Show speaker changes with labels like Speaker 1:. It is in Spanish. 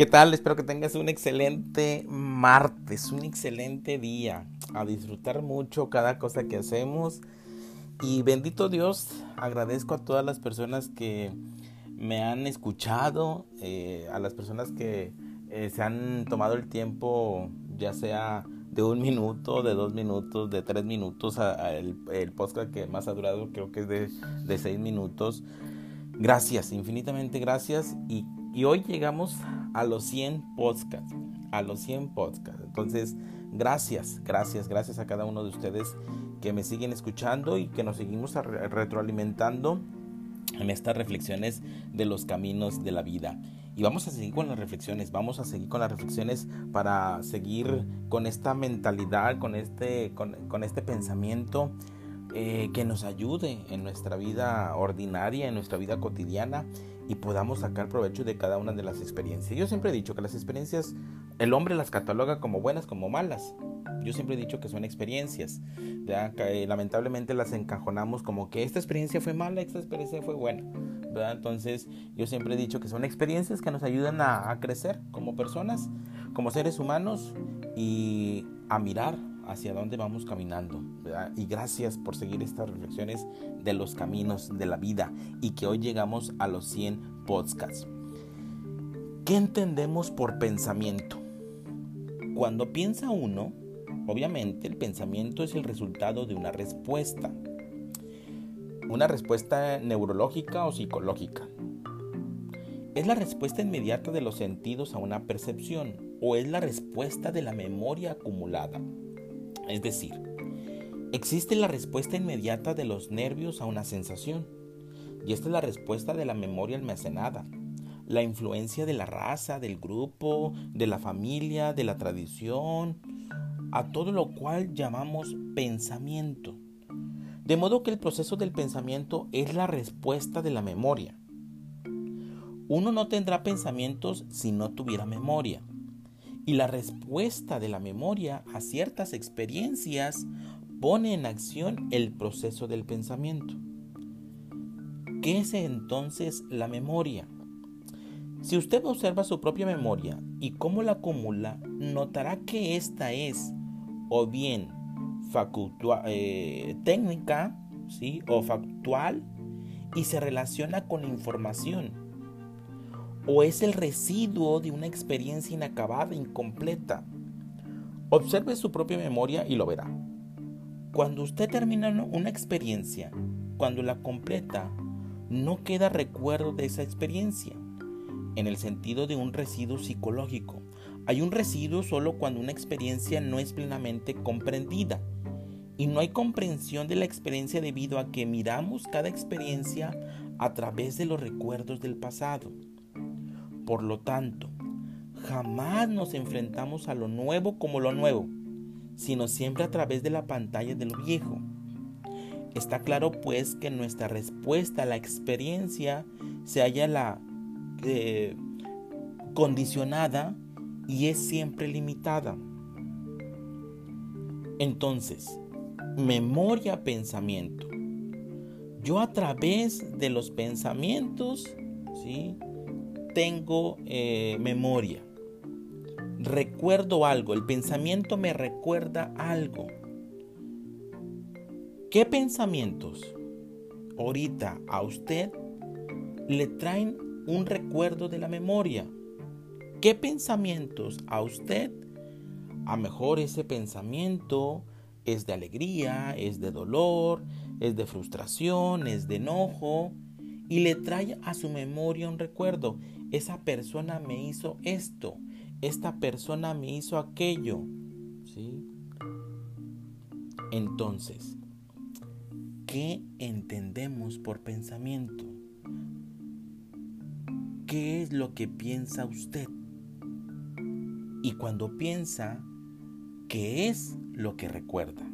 Speaker 1: ¿Qué tal? Espero que tengas un excelente martes, un excelente día. A disfrutar mucho cada cosa que hacemos. Y bendito Dios, agradezco a todas las personas que me han escuchado, eh, a las personas que eh, se han tomado el tiempo, ya sea de un minuto, de dos minutos, de tres minutos, el, el, podcast que más ha durado creo que es de, de seis minutos. Gracias, infinitamente gracias. Y, y hoy llegamos a los 100 podcasts, a los 100 podcasts. Entonces, gracias, gracias, gracias a cada uno de ustedes que me siguen escuchando y que nos seguimos retroalimentando en estas reflexiones de los caminos de la vida. Y vamos a seguir con las reflexiones, vamos a seguir con las reflexiones para seguir con esta mentalidad, con este, con, este pensamiento eh, que nos ayude en nuestra vida ordinaria, en nuestra vida cotidiana y podamos sacar provecho de cada una de las experiencias. Yo siempre he dicho que las experiencias, el hombre las cataloga como buenas, como malas. Yo siempre he dicho que son experiencias. Que, lamentablemente las encajonamos como que esta experiencia fue mala, esta experiencia fue buena. Entonces yo siempre he dicho que son experiencias que nos ayudan a crecer como personas, como seres humanos y a mirar hacia dónde vamos caminando. Y gracias por seguir estas reflexiones de los caminos de la vida y que hoy llegamos a los 100 podcasts. ¿Qué entendemos por pensamiento? Cuando piensa uno, obviamente el pensamiento es el resultado de una respuesta. Una respuesta neurológica o psicológica. ¿Es la respuesta inmediata de los sentidos a una percepción o es la respuesta de la memoria acumulada? Es decir, existe la respuesta inmediata de los nervios a una sensación, y esta es la respuesta de la memoria almacenada, la influencia de la raza, del grupo, de la familia, de la tradición, a todo lo cual llamamos pensamiento. De modo que el proceso del pensamiento es la respuesta de la memoria. Uno no tendrá pensamientos si no tuviera memoria y la respuesta de la memoria a ciertas experiencias pone en acción el proceso del pensamiento. ¿Qué es entonces la memoria? Si usted observa su propia memoria y cómo la acumula, notará que esta es o bien eh, técnica ¿sí? o factual y se relaciona con información o es el residuo de una experiencia inacabada, incompleta. Observe su propia memoria y lo verá. Cuando usted termina una experiencia, cuando la completa, no queda recuerdo de esa experiencia, en el sentido de un residuo psicológico. Hay un residuo solo cuando una experiencia no es plenamente comprendida. Y no hay comprensión de la experiencia debido a que miramos cada experiencia a través de los recuerdos del pasado. Por lo tanto, jamás nos enfrentamos a lo nuevo como lo nuevo, sino siempre a través de la pantalla de lo viejo. Está claro pues que nuestra respuesta a la experiencia se halla la eh, condicionada y es siempre limitada. Entonces, memoria pensamiento. Yo a través de los pensamientos, ¿sí? Tengo eh, memoria. Recuerdo algo, el pensamiento me recuerda algo. ¿Qué pensamientos ahorita a usted le traen un recuerdo de la memoria? ¿Qué pensamientos a usted, a mejor ese pensamiento es de alegría, es de dolor, es de frustración, es de enojo, y le trae a su memoria un recuerdo esa persona me hizo esto, esta persona me hizo aquello. ¿Sí? Entonces, ¿qué entendemos por pensamiento? ¿Qué es lo que piensa usted? Y cuando piensa, ¿qué es lo que recuerda?